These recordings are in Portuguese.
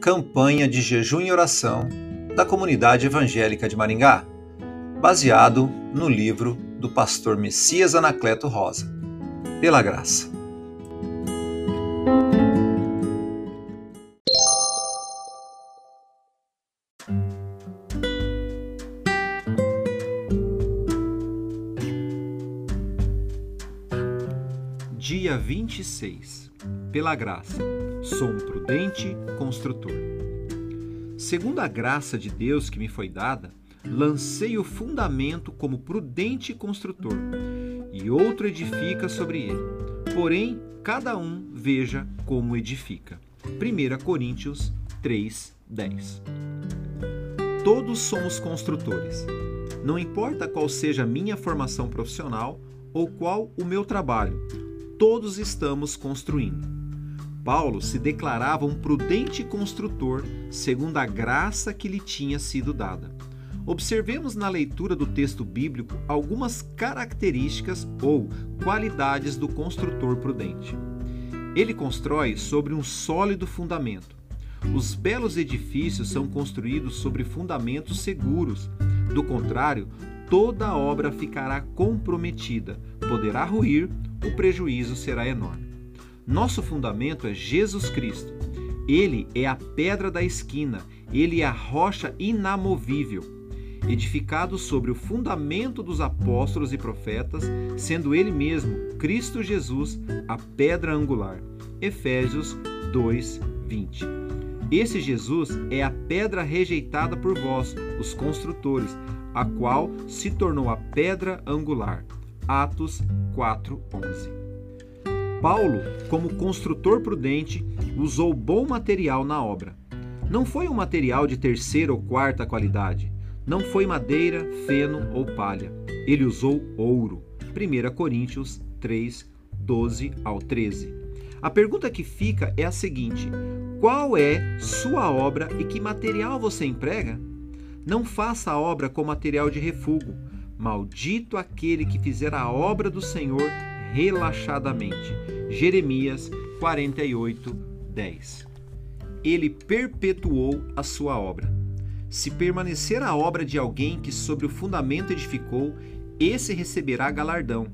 Campanha de Jejum e Oração da Comunidade Evangélica de Maringá, baseado no livro do pastor Messias Anacleto Rosa. Pela graça. Dia 26. Pela graça, sou um prudente construtor. Segundo a graça de Deus que me foi dada, lancei o fundamento como prudente construtor, e outro edifica sobre ele. Porém, cada um veja como edifica. 1 Coríntios 3, 10. Todos somos construtores. Não importa qual seja a minha formação profissional ou qual o meu trabalho, todos estamos construindo. Paulo se declarava um prudente construtor, segundo a graça que lhe tinha sido dada. Observemos na leitura do texto bíblico algumas características ou qualidades do construtor prudente. Ele constrói sobre um sólido fundamento. Os belos edifícios são construídos sobre fundamentos seguros. Do contrário, toda a obra ficará comprometida, poderá ruir o prejuízo será enorme. Nosso fundamento é Jesus Cristo. Ele é a pedra da esquina, ele é a rocha inamovível, edificado sobre o fundamento dos apóstolos e profetas, sendo ele mesmo, Cristo Jesus, a pedra angular. Efésios 2, 20. Esse Jesus é a pedra rejeitada por vós, os construtores, a qual se tornou a pedra angular. Atos 4:11. Paulo, como construtor prudente, usou bom material na obra. Não foi um material de terceira ou quarta qualidade. Não foi madeira, feno ou palha. Ele usou ouro. 1 Coríntios 3, 12 ao 13. A pergunta que fica é a seguinte: qual é sua obra e que material você emprega? Não faça a obra com material de refúgio, Maldito aquele que fizer a obra do Senhor relaxadamente. Jeremias 48, 10. Ele perpetuou a sua obra. Se permanecer a obra de alguém que sobre o fundamento edificou, esse receberá galardão.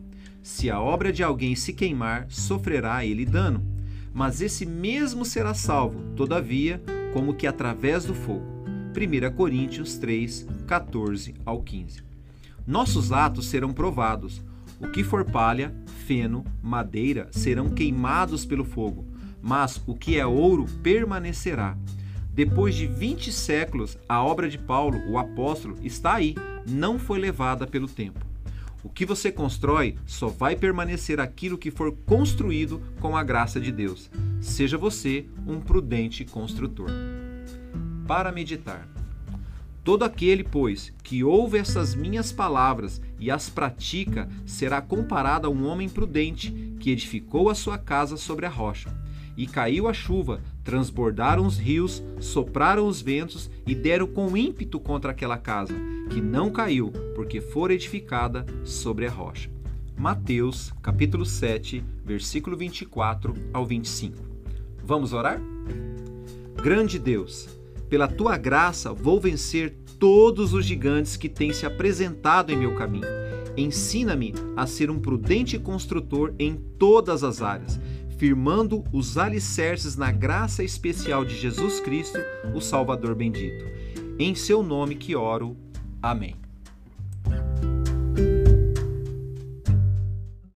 Se a obra de alguém se queimar, sofrerá ele dano. Mas esse mesmo será salvo, todavia, como que através do fogo. 1 Coríntios 3, 14 ao 15 nossos atos serão provados. O que for palha, feno, madeira serão queimados pelo fogo, mas o que é ouro permanecerá. Depois de 20 séculos, a obra de Paulo, o apóstolo, está aí, não foi levada pelo tempo. O que você constrói só vai permanecer aquilo que for construído com a graça de Deus. Seja você um prudente construtor. Para meditar. Todo aquele, pois, que ouve essas minhas palavras e as pratica, será comparado a um homem prudente que edificou a sua casa sobre a rocha. E caiu a chuva, transbordaram os rios, sopraram os ventos e deram com ímpeto contra aquela casa, que não caiu, porque fora edificada sobre a rocha. Mateus, capítulo 7, versículo 24 ao 25. Vamos orar? Grande Deus, pela tua graça vou vencer todos os gigantes que têm se apresentado em meu caminho. Ensina-me a ser um prudente construtor em todas as áreas, firmando os alicerces na graça especial de Jesus Cristo, o Salvador bendito. Em seu nome que oro. Amém.